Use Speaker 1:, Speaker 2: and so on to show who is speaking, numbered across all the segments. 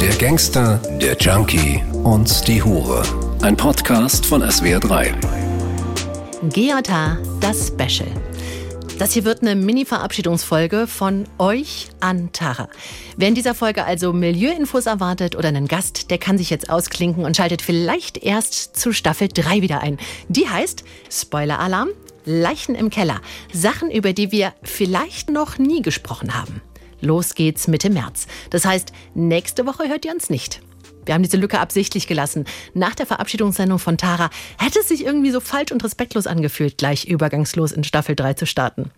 Speaker 1: Der Gangster, der Junkie und die Hure. Ein Podcast von SWR3.
Speaker 2: GJH, das Special. Das hier wird eine Mini-Verabschiedungsfolge von euch an Tara. Wer in dieser Folge also Milieuinfos erwartet oder einen Gast, der kann sich jetzt ausklinken und schaltet vielleicht erst zu Staffel 3 wieder ein. Die heißt Spoiler-Alarm, Leichen im Keller. Sachen, über die wir vielleicht noch nie gesprochen haben. Los geht's Mitte März. Das heißt, nächste Woche hört ihr uns nicht. Wir haben diese Lücke absichtlich gelassen. Nach der Verabschiedungssendung von Tara hätte es sich irgendwie so falsch und respektlos angefühlt, gleich übergangslos in Staffel 3 zu starten.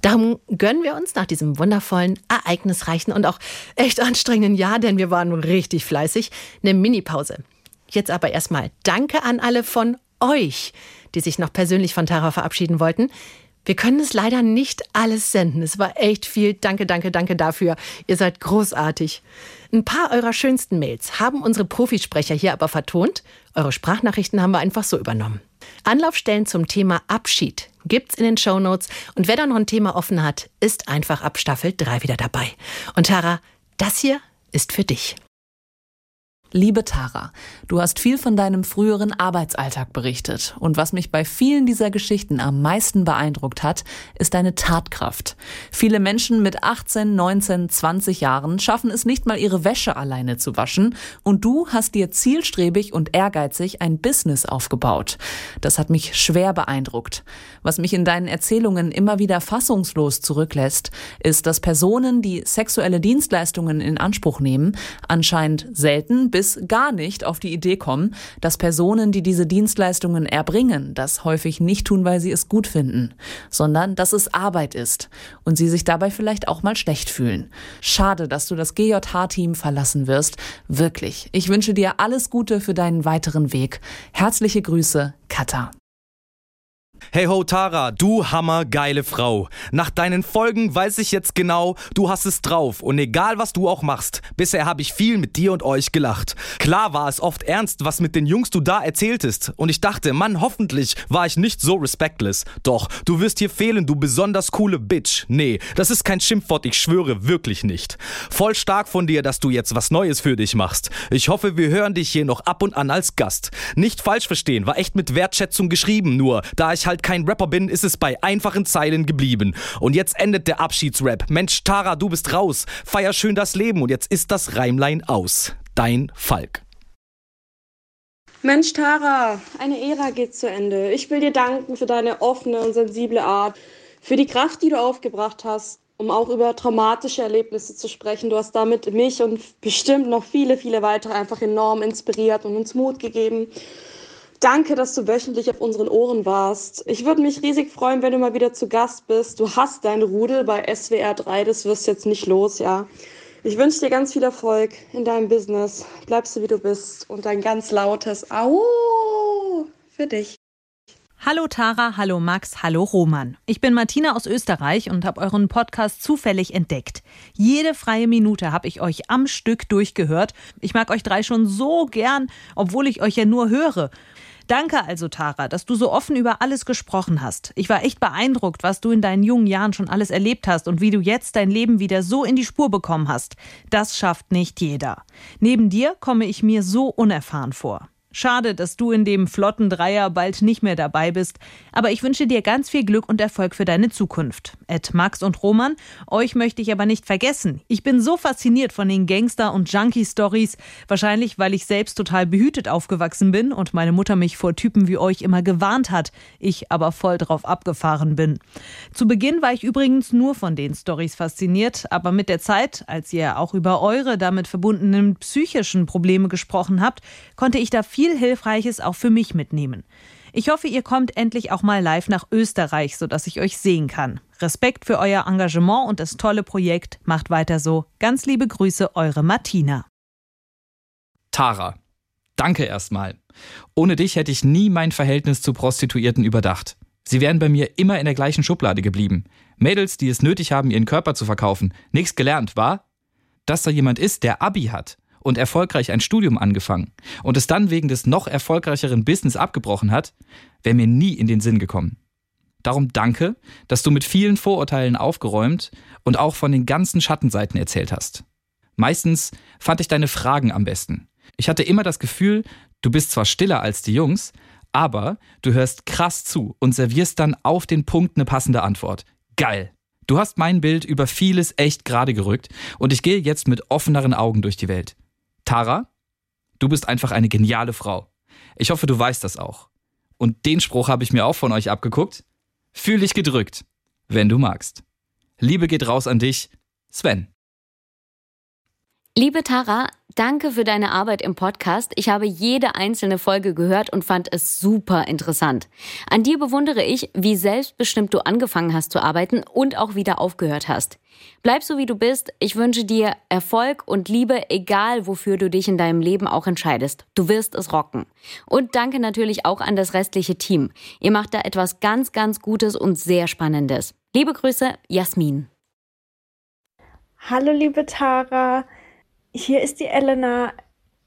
Speaker 2: Darum gönnen wir uns nach diesem wundervollen, ereignisreichen und auch echt anstrengenden Jahr, denn wir waren richtig fleißig, eine Mini-Pause. Jetzt aber erstmal Danke an alle von euch, die sich noch persönlich von Tara verabschieden wollten. Wir können es leider nicht alles senden. Es war echt viel. Danke, danke, danke dafür. Ihr seid großartig. Ein paar eurer schönsten Mails haben unsere Profisprecher hier aber vertont. Eure Sprachnachrichten haben wir einfach so übernommen. Anlaufstellen zum Thema Abschied gibt's in den Show Notes. Und wer da noch ein Thema offen hat, ist einfach ab Staffel 3 wieder dabei. Und Tara, das hier ist für dich.
Speaker 3: Liebe Tara, du hast viel von deinem früheren Arbeitsalltag berichtet. Und was mich bei vielen dieser Geschichten am meisten beeindruckt hat, ist deine Tatkraft. Viele Menschen mit 18, 19, 20 Jahren schaffen es nicht mal, ihre Wäsche alleine zu waschen. Und du hast dir zielstrebig und ehrgeizig ein Business aufgebaut. Das hat mich schwer beeindruckt. Was mich in deinen Erzählungen immer wieder fassungslos zurücklässt, ist, dass Personen, die sexuelle Dienstleistungen in Anspruch nehmen, anscheinend selten bis bis gar nicht auf die Idee kommen, dass Personen, die diese Dienstleistungen erbringen, das häufig nicht tun, weil sie es gut finden, sondern dass es Arbeit ist und sie sich dabei vielleicht auch mal schlecht fühlen. Schade, dass du das GJH-Team verlassen wirst. Wirklich. Ich wünsche dir alles Gute für deinen weiteren Weg. Herzliche Grüße, Katha.
Speaker 4: Hey ho Tara, du hammergeile Frau. Nach deinen Folgen weiß ich jetzt genau, du hast es drauf und egal was du auch machst, bisher habe ich viel mit dir und euch gelacht. Klar war es oft ernst, was mit den Jungs du da erzähltest und ich dachte, Mann, hoffentlich war ich nicht so respektlos. Doch, du wirst hier fehlen, du besonders coole Bitch. Nee, das ist kein Schimpfwort, ich schwöre wirklich nicht. Voll stark von dir, dass du jetzt was Neues für dich machst. Ich hoffe, wir hören dich hier noch ab und an als Gast. Nicht falsch verstehen, war echt mit Wertschätzung geschrieben, nur da ich halt kein Rapper bin, ist es bei einfachen Zeilen geblieben. Und jetzt endet der Abschiedsrap. Mensch, Tara, du bist raus. Feier schön das Leben und jetzt ist das Reimlein aus. Dein Falk.
Speaker 5: Mensch, Tara, eine Ära geht zu Ende. Ich will dir danken für deine offene und sensible Art, für die Kraft, die du aufgebracht hast, um auch über traumatische Erlebnisse zu sprechen. Du hast damit mich und bestimmt noch viele, viele weitere einfach enorm inspiriert und uns Mut gegeben. Danke, dass du wöchentlich auf unseren Ohren warst. Ich würde mich riesig freuen, wenn du mal wieder zu Gast bist. Du hast dein Rudel bei SWR 3, das wirst jetzt nicht los, ja. Ich wünsche dir ganz viel Erfolg in deinem Business. Bleibst du wie du bist und ein ganz lautes Au für dich.
Speaker 6: Hallo Tara, hallo Max, hallo Roman. Ich bin Martina aus Österreich und habe euren Podcast zufällig entdeckt. Jede freie Minute habe ich euch am Stück durchgehört. Ich mag euch drei schon so gern, obwohl ich euch ja nur höre. Danke also, Tara, dass du so offen über alles gesprochen hast. Ich war echt beeindruckt, was du in deinen jungen Jahren schon alles erlebt hast und wie du jetzt dein Leben wieder so in die Spur bekommen hast. Das schafft nicht jeder. Neben dir komme ich mir so unerfahren vor. Schade, dass du in dem flotten Dreier bald nicht mehr dabei bist, aber ich wünsche dir ganz viel Glück und Erfolg für deine Zukunft. Ed Max und Roman, euch möchte ich aber nicht vergessen. Ich bin so fasziniert von den Gangster- und Junkie-Stories, wahrscheinlich weil ich selbst total behütet aufgewachsen bin und meine Mutter mich vor Typen wie euch immer gewarnt hat, ich aber voll drauf abgefahren bin. Zu Beginn war ich übrigens nur von den Stories fasziniert, aber mit der Zeit, als ihr auch über eure damit verbundenen psychischen Probleme gesprochen habt, konnte ich da viel viel Hilfreiches auch für mich mitnehmen. Ich hoffe, ihr kommt endlich auch mal live nach Österreich, sodass ich euch sehen kann. Respekt für euer Engagement und das tolle Projekt. Macht weiter so. Ganz liebe Grüße, eure Martina.
Speaker 7: Tara, danke erstmal. Ohne dich hätte ich nie mein Verhältnis zu Prostituierten überdacht. Sie wären bei mir immer in der gleichen Schublade geblieben. Mädels, die es nötig haben, ihren Körper zu verkaufen. Nichts gelernt, war? Dass da jemand ist, der Abi hat und erfolgreich ein Studium angefangen und es dann wegen des noch erfolgreicheren Business abgebrochen hat, wäre mir nie in den Sinn gekommen. Darum danke, dass du mit vielen Vorurteilen aufgeräumt und auch von den ganzen Schattenseiten erzählt hast. Meistens fand ich deine Fragen am besten. Ich hatte immer das Gefühl, du bist zwar stiller als die Jungs, aber du hörst krass zu und servierst dann auf den Punkt eine passende Antwort. Geil. Du hast mein Bild über vieles echt gerade gerückt und ich gehe jetzt mit offeneren Augen durch die Welt. Tara, du bist einfach eine geniale Frau. Ich hoffe, du weißt das auch. Und den Spruch habe ich mir auch von euch abgeguckt. Fühl dich gedrückt, wenn du magst. Liebe geht raus an dich, Sven.
Speaker 8: Liebe Tara, danke für deine Arbeit im Podcast. Ich habe jede einzelne Folge gehört und fand es super interessant. An dir bewundere ich, wie selbstbestimmt du angefangen hast zu arbeiten und auch wieder aufgehört hast. Bleib so wie du bist. Ich wünsche dir Erfolg und Liebe, egal wofür du dich in deinem Leben auch entscheidest. Du wirst es rocken. Und danke natürlich auch an das restliche Team. Ihr macht da etwas ganz, ganz Gutes und sehr Spannendes. Liebe Grüße, Jasmin.
Speaker 9: Hallo liebe Tara. Hier ist die Elena.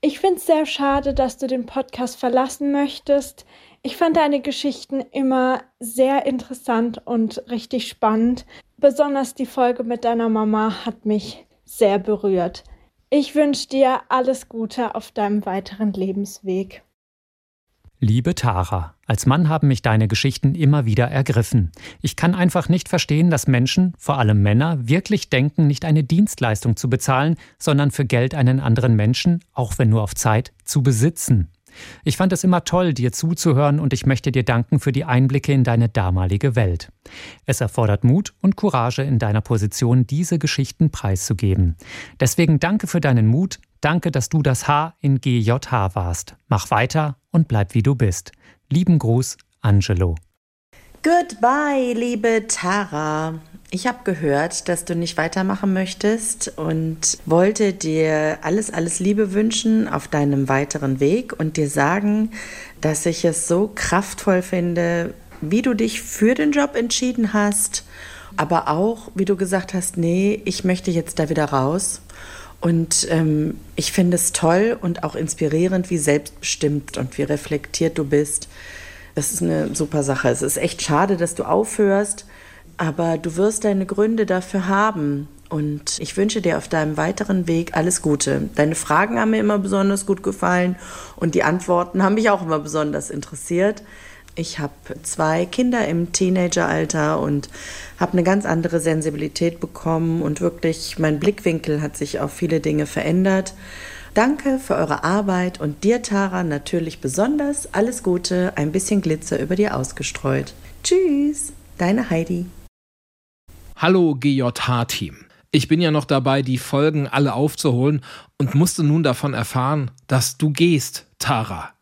Speaker 9: Ich finde es sehr schade, dass du den Podcast verlassen möchtest. Ich fand deine Geschichten immer sehr interessant und richtig spannend. Besonders die Folge mit deiner Mama hat mich sehr berührt. Ich wünsche dir alles Gute auf deinem weiteren Lebensweg.
Speaker 10: Liebe Tara, als Mann haben mich deine Geschichten immer wieder ergriffen. Ich kann einfach nicht verstehen, dass Menschen, vor allem Männer, wirklich denken, nicht eine Dienstleistung zu bezahlen, sondern für Geld einen anderen Menschen, auch wenn nur auf Zeit, zu besitzen. Ich fand es immer toll, dir zuzuhören und ich möchte dir danken für die Einblicke in deine damalige Welt. Es erfordert Mut und Courage in deiner Position, diese Geschichten preiszugeben. Deswegen danke für deinen Mut, danke, dass du das H in GJH warst. Mach weiter und bleib wie du bist. Lieben Gruß, Angelo.
Speaker 11: Goodbye, liebe Tara. Ich habe gehört, dass du nicht weitermachen möchtest und wollte dir alles, alles Liebe wünschen auf deinem weiteren Weg und dir sagen, dass ich es so kraftvoll finde, wie du dich für den Job entschieden hast, aber auch, wie du gesagt hast, nee, ich möchte jetzt da wieder raus. Und ähm, ich finde es toll und auch inspirierend, wie selbstbestimmt und wie reflektiert du bist. Das ist eine super Sache. Es ist echt schade, dass du aufhörst aber du wirst deine Gründe dafür haben. Und ich wünsche dir auf deinem weiteren Weg alles Gute. Deine Fragen haben mir immer besonders gut gefallen und die Antworten haben mich auch immer besonders interessiert. Ich habe zwei Kinder im Teenageralter und habe eine ganz andere Sensibilität bekommen und wirklich mein Blickwinkel hat sich auf viele Dinge verändert. Danke für eure Arbeit und dir, Tara, natürlich besonders alles Gute, ein bisschen Glitzer über dir ausgestreut. Tschüss, deine Heidi.
Speaker 12: Hallo GJH-Team. Ich bin ja noch dabei, die Folgen alle aufzuholen und musste nun davon erfahren, dass du gehst, Tara.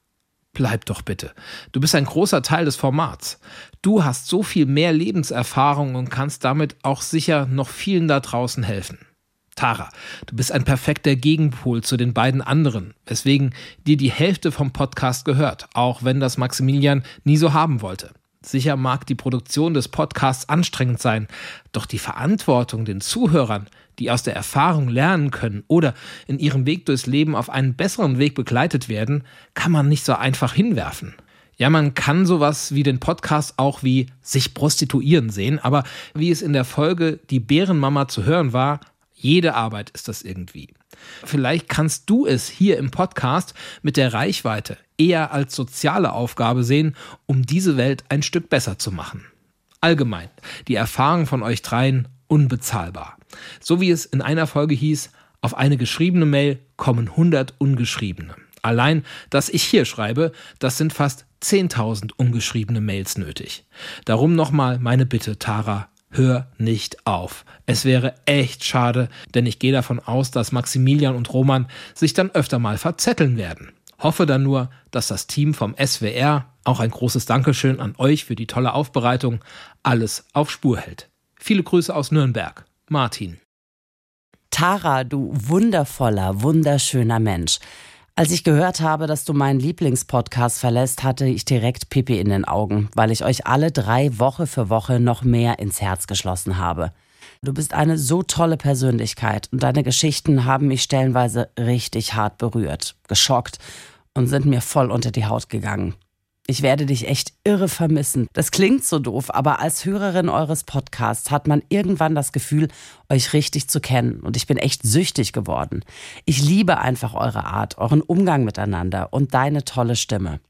Speaker 12: Bleib doch bitte. Du bist ein großer Teil des Formats. Du hast so viel mehr Lebenserfahrung und kannst damit auch sicher noch vielen da draußen helfen. Tara, du bist ein perfekter Gegenpol zu den beiden anderen, weswegen dir die Hälfte vom Podcast gehört, auch wenn das Maximilian nie so haben wollte. Sicher mag die Produktion des Podcasts anstrengend sein, doch die Verantwortung den Zuhörern, die aus der Erfahrung lernen können oder in ihrem Weg durchs Leben auf einen besseren Weg begleitet werden, kann man nicht so einfach hinwerfen. Ja, man kann sowas wie den Podcast auch wie sich prostituieren sehen, aber wie es in der Folge Die Bärenmama zu hören war, jede Arbeit ist das irgendwie. Vielleicht kannst du es hier im Podcast mit der Reichweite eher als soziale Aufgabe sehen, um diese Welt ein Stück besser zu machen. Allgemein, die Erfahrung von euch dreien unbezahlbar. So wie es in einer Folge hieß, auf eine geschriebene Mail kommen 100 ungeschriebene. Allein, dass ich hier schreibe, das sind fast 10.000 ungeschriebene Mails nötig. Darum nochmal meine Bitte, Tara, hör nicht auf. Es wäre echt schade, denn ich gehe davon aus, dass Maximilian und Roman sich dann öfter mal verzetteln werden. Hoffe dann nur, dass das Team vom SWR, auch ein großes Dankeschön an euch für die tolle Aufbereitung, alles auf Spur hält. Viele Grüße aus Nürnberg. Martin.
Speaker 13: Tara, du wundervoller, wunderschöner Mensch. Als ich gehört habe, dass du meinen Lieblingspodcast verlässt, hatte ich direkt Pipi in den Augen, weil ich euch alle drei Woche für Woche noch mehr ins Herz geschlossen habe. Du bist eine so tolle Persönlichkeit und deine Geschichten haben mich stellenweise richtig hart berührt, geschockt und sind mir voll unter die Haut gegangen. Ich werde dich echt irre vermissen. Das klingt so doof, aber als Hörerin eures Podcasts hat man irgendwann das Gefühl, euch richtig zu kennen. Und ich bin echt süchtig geworden. Ich liebe einfach eure Art, euren Umgang miteinander und deine tolle Stimme.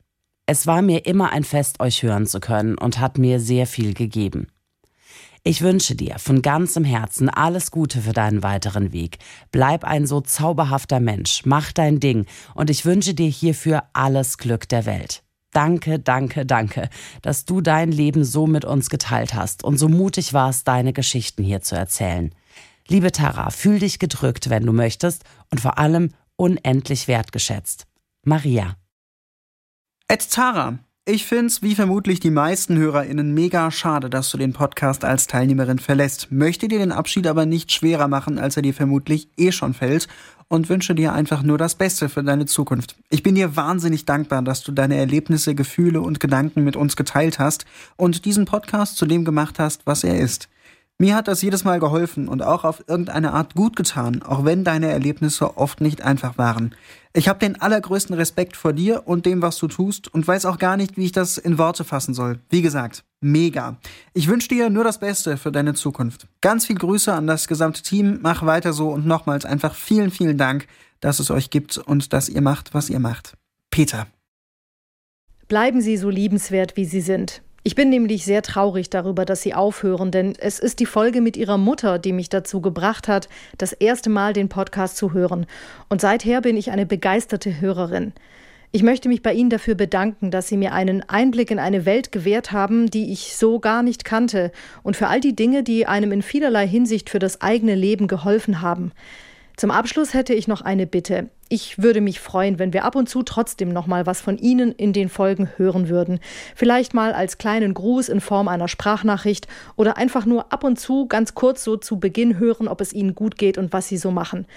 Speaker 13: Es war mir immer ein Fest, euch hören zu können und hat mir sehr viel gegeben. Ich wünsche dir von ganzem Herzen alles Gute für deinen weiteren Weg. Bleib ein so zauberhafter Mensch, mach dein Ding und ich wünsche dir hierfür alles Glück der Welt. Danke, danke, danke, dass du dein Leben so mit uns geteilt hast und so mutig warst, deine Geschichten hier zu erzählen. Liebe Tara, fühl dich gedrückt, wenn du möchtest und vor allem unendlich wertgeschätzt. Maria.
Speaker 14: Ed Tara, ich find's, wie vermutlich die meisten HörerInnen, mega schade, dass du den Podcast als Teilnehmerin verlässt. Möchte dir den Abschied aber nicht schwerer machen, als er dir vermutlich eh schon fällt und wünsche dir einfach nur das Beste für deine Zukunft. Ich bin dir wahnsinnig dankbar, dass du deine Erlebnisse, Gefühle und Gedanken mit uns geteilt hast und diesen Podcast zu dem gemacht hast, was er ist. Mir hat das jedes Mal geholfen und auch auf irgendeine Art gut getan, auch wenn deine Erlebnisse oft nicht einfach waren. Ich habe den allergrößten Respekt vor dir und dem, was du tust und weiß auch gar nicht, wie ich das in Worte fassen soll. Wie gesagt, mega. Ich wünsche dir nur das Beste für deine Zukunft. Ganz viel Grüße an das gesamte Team, mach weiter so und nochmals einfach vielen, vielen Dank, dass es euch gibt und dass ihr macht, was ihr macht. Peter.
Speaker 15: Bleiben Sie so liebenswert, wie Sie sind. Ich bin nämlich sehr traurig darüber, dass Sie aufhören, denn es ist die Folge mit Ihrer Mutter, die mich dazu gebracht hat, das erste Mal den Podcast zu hören. Und seither bin ich eine begeisterte Hörerin. Ich möchte mich bei Ihnen dafür bedanken, dass Sie mir einen Einblick in eine Welt gewährt haben, die ich so gar nicht kannte, und für all die Dinge, die einem in vielerlei Hinsicht für das eigene Leben geholfen haben. Zum Abschluss hätte ich noch eine Bitte. Ich würde mich freuen, wenn wir ab und zu trotzdem noch mal was von Ihnen in den Folgen hören würden. Vielleicht mal als kleinen Gruß in Form einer Sprachnachricht oder einfach nur ab und zu ganz kurz so zu Beginn hören, ob es Ihnen gut geht und was Sie so machen.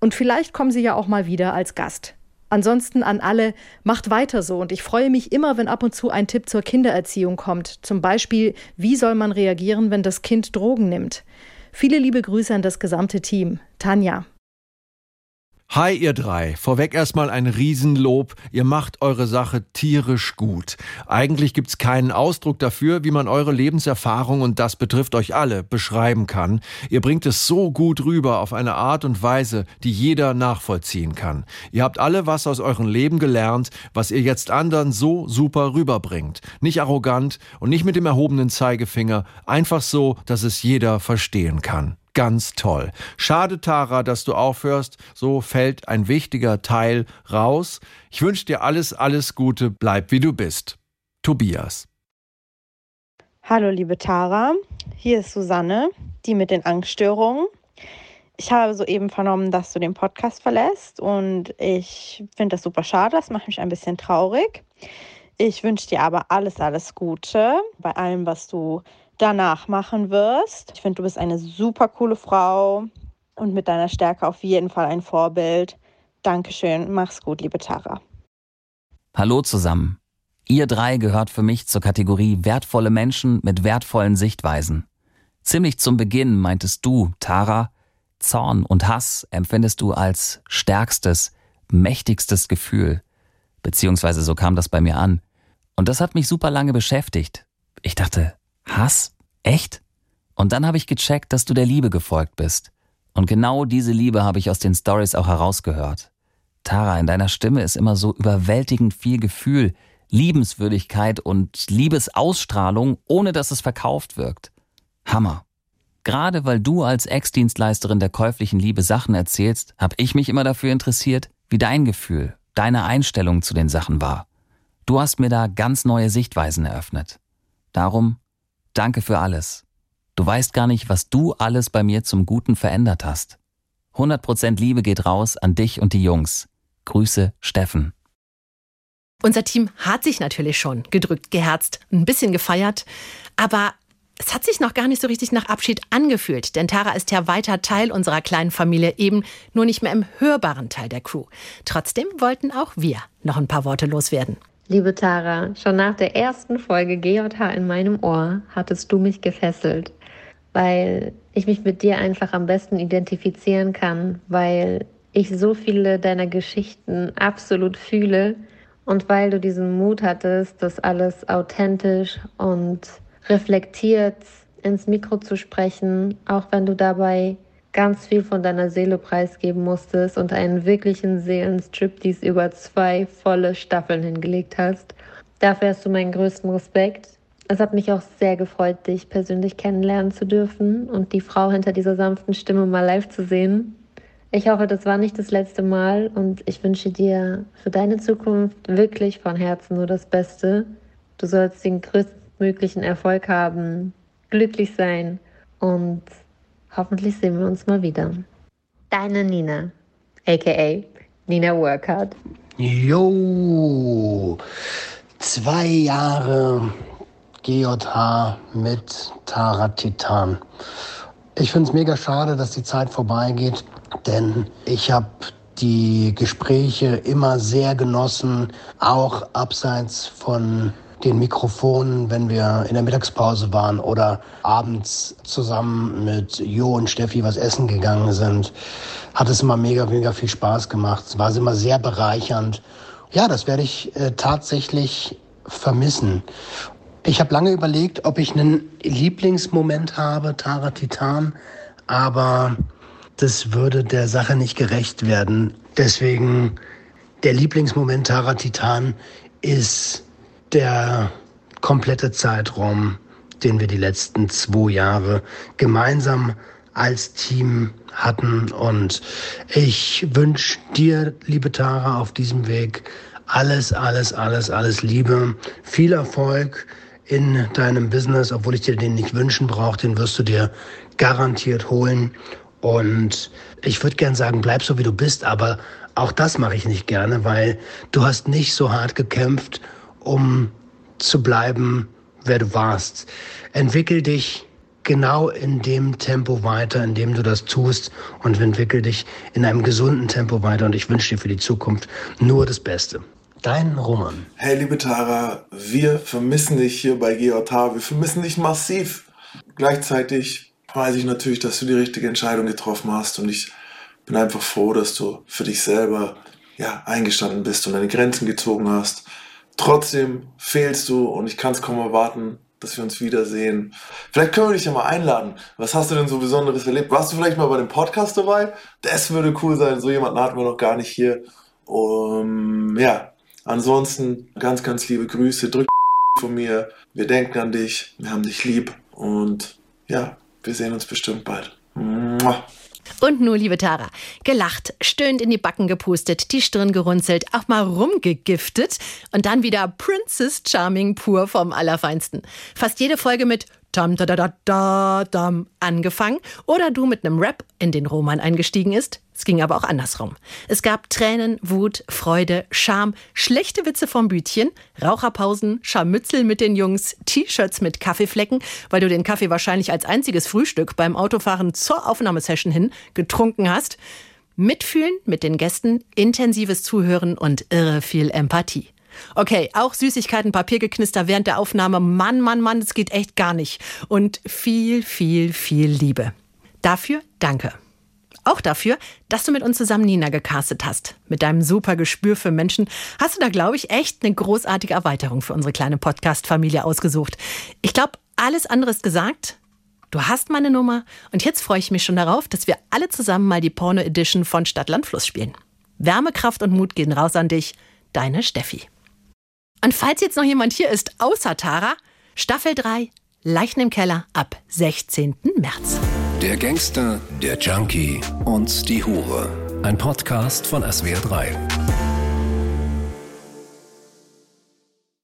Speaker 15: Und vielleicht kommen Sie ja auch mal wieder als Gast. Ansonsten an alle, macht weiter so und ich freue mich immer, wenn ab und zu ein Tipp zur Kindererziehung kommt. Zum Beispiel, wie soll man reagieren, wenn das Kind Drogen nimmt? Viele liebe Grüße an das gesamte Team. Tanja.
Speaker 16: Hi ihr drei, vorweg erstmal ein Riesenlob, ihr macht eure Sache tierisch gut. Eigentlich gibt's keinen Ausdruck dafür, wie man eure Lebenserfahrung, und das betrifft euch alle, beschreiben kann. Ihr bringt es so gut rüber auf eine Art und Weise, die jeder nachvollziehen kann. Ihr habt alle was aus eurem Leben gelernt, was ihr jetzt anderen so super rüberbringt. Nicht arrogant und nicht mit dem erhobenen Zeigefinger, einfach so, dass es jeder verstehen kann ganz toll. Schade, Tara, dass du aufhörst. So fällt ein wichtiger Teil raus. Ich wünsche dir alles, alles Gute. Bleib wie du bist. Tobias.
Speaker 17: Hallo, liebe Tara. Hier ist Susanne, die mit den Angststörungen. Ich habe soeben vernommen, dass du den Podcast verlässt und ich finde das super schade. Das macht mich ein bisschen traurig. Ich wünsche dir aber alles, alles Gute bei allem, was du danach machen wirst. Ich finde, du bist eine super coole Frau und mit deiner Stärke auf jeden Fall ein Vorbild. Dankeschön, mach's gut, liebe Tara.
Speaker 18: Hallo zusammen. Ihr drei gehört für mich zur Kategorie wertvolle Menschen mit wertvollen Sichtweisen. Ziemlich zum Beginn meintest du, Tara, Zorn und Hass empfindest du als stärkstes, mächtigstes Gefühl. Beziehungsweise so kam das bei mir an. Und das hat mich super lange beschäftigt. Ich dachte, Hass? Echt? Und dann habe ich gecheckt, dass du der Liebe gefolgt bist. Und genau diese Liebe habe ich aus den Stories auch herausgehört. Tara, in deiner Stimme ist immer so überwältigend viel Gefühl, Liebenswürdigkeit und Liebesausstrahlung, ohne dass es verkauft wirkt. Hammer. Gerade weil du als Ex-Dienstleisterin der käuflichen Liebe Sachen erzählst, habe ich mich immer dafür interessiert, wie dein Gefühl, deine Einstellung zu den Sachen war. Du hast mir da ganz neue Sichtweisen eröffnet. Darum Danke für alles. Du weißt gar nicht, was du alles bei mir zum Guten verändert hast. 100% Liebe geht raus an dich und die Jungs. Grüße, Steffen.
Speaker 2: Unser Team hat sich natürlich schon gedrückt, geherzt, ein bisschen gefeiert, aber es hat sich noch gar nicht so richtig nach Abschied angefühlt, denn Tara ist ja weiter Teil unserer kleinen Familie, eben nur nicht mehr im hörbaren Teil der Crew. Trotzdem wollten auch wir noch ein paar Worte loswerden.
Speaker 19: Liebe Tara, schon nach der ersten Folge GJH in meinem Ohr hattest du mich gefesselt, weil ich mich mit dir einfach am besten identifizieren kann, weil ich so viele deiner Geschichten absolut fühle Und weil du diesen Mut hattest, das alles authentisch und reflektiert ins Mikro zu sprechen, auch wenn du dabei ganz viel von deiner Seele preisgeben musstest und einen wirklichen Seelenstrip, dies über zwei volle Staffeln hingelegt hast. Dafür hast du meinen größten Respekt. Es hat mich auch sehr gefreut, dich persönlich kennenlernen zu dürfen und die Frau hinter dieser sanften Stimme mal live zu sehen. Ich hoffe, das war nicht das letzte Mal und ich wünsche dir für deine Zukunft wirklich von Herzen nur das Beste. Du sollst den größtmöglichen Erfolg haben, glücklich sein und hoffentlich sehen wir uns mal wieder. Deine Nina, aka Nina Workout.
Speaker 20: Jo, zwei Jahre GJH mit Tara Titan. Ich finde es mega schade, dass die Zeit vorbeigeht, denn ich habe die Gespräche immer sehr genossen, auch abseits von den Mikrofonen, wenn wir in der Mittagspause waren oder abends zusammen mit Jo und Steffi was essen gegangen sind, hat es immer mega, mega viel Spaß gemacht. Es war immer sehr bereichernd. Ja, das werde ich äh, tatsächlich vermissen. Ich habe lange überlegt, ob ich einen Lieblingsmoment habe, Tara Titan, aber das würde der Sache nicht gerecht werden. Deswegen der Lieblingsmoment Tara Titan ist der komplette Zeitraum, den wir die letzten zwei Jahre gemeinsam als Team hatten. Und ich wünsche dir, liebe Tara, auf diesem Weg alles, alles, alles, alles Liebe, viel Erfolg in deinem Business, obwohl ich dir den nicht wünschen brauche, den wirst du dir garantiert holen. Und ich würde gern sagen, bleib so wie du bist, aber auch das mache ich nicht gerne, weil du hast nicht so hart gekämpft, um zu bleiben, wer du warst. Entwickel dich genau in dem Tempo weiter, in dem du das tust und entwickel dich in einem gesunden Tempo weiter und ich wünsche dir für die Zukunft nur das Beste. Dein Roman.
Speaker 21: Hey, liebe Tara, wir vermissen dich hier bei GJH. Wir vermissen dich massiv. Gleichzeitig weiß ich natürlich, dass du die richtige Entscheidung getroffen hast und ich bin einfach froh, dass du für dich selber ja, eingestanden bist und deine Grenzen gezogen hast. Trotzdem fehlst du und ich kann es kaum erwarten, dass wir uns wiedersehen. Vielleicht können wir dich ja mal einladen. Was hast du denn so Besonderes erlebt? Warst du vielleicht mal bei dem Podcast dabei? Das würde cool sein. So jemanden hatten wir noch gar nicht hier. Um, ja, ansonsten ganz, ganz liebe Grüße. Drück von mir. Wir denken an dich. Wir haben dich lieb. Und ja, wir sehen uns bestimmt bald. Mua.
Speaker 2: Und nun, liebe Tara, gelacht, stöhnt in die Backen gepustet, die Stirn gerunzelt, auch mal rumgegiftet und dann wieder Princess Charming pur vom Allerfeinsten. Fast jede Folge mit Tam da da da da dam angefangen oder du mit einem Rap in den Roman eingestiegen ist. Es ging aber auch andersrum. Es gab Tränen, Wut, Freude, Scham, schlechte Witze vom Bütchen, Raucherpausen, Scharmützel mit den Jungs, T-Shirts mit Kaffeeflecken, weil du den Kaffee wahrscheinlich als einziges Frühstück beim Autofahren zur Aufnahmesession hin getrunken hast. Mitfühlen mit den Gästen, intensives Zuhören und irre viel Empathie. Okay, auch Süßigkeiten, Papiergeknister während der Aufnahme. Mann, Mann, Mann, das geht echt gar nicht. Und viel, viel, viel Liebe. Dafür danke. Auch dafür, dass du mit uns zusammen Nina gecastet hast. Mit deinem super Gespür für Menschen hast du da, glaube ich, echt eine großartige Erweiterung für unsere kleine Podcast-Familie ausgesucht. Ich glaube, alles andere ist gesagt. Du hast meine Nummer und jetzt freue ich mich schon darauf, dass wir alle zusammen mal die Porno-Edition von Stadtland Fluss spielen. Wärme, Kraft und Mut gehen raus an dich. Deine Steffi. Und falls jetzt noch jemand hier ist, außer Tara, Staffel 3, Leichen im Keller ab 16. März.
Speaker 1: Der Gangster, der Junkie und die Hure. Ein Podcast von SWR 3.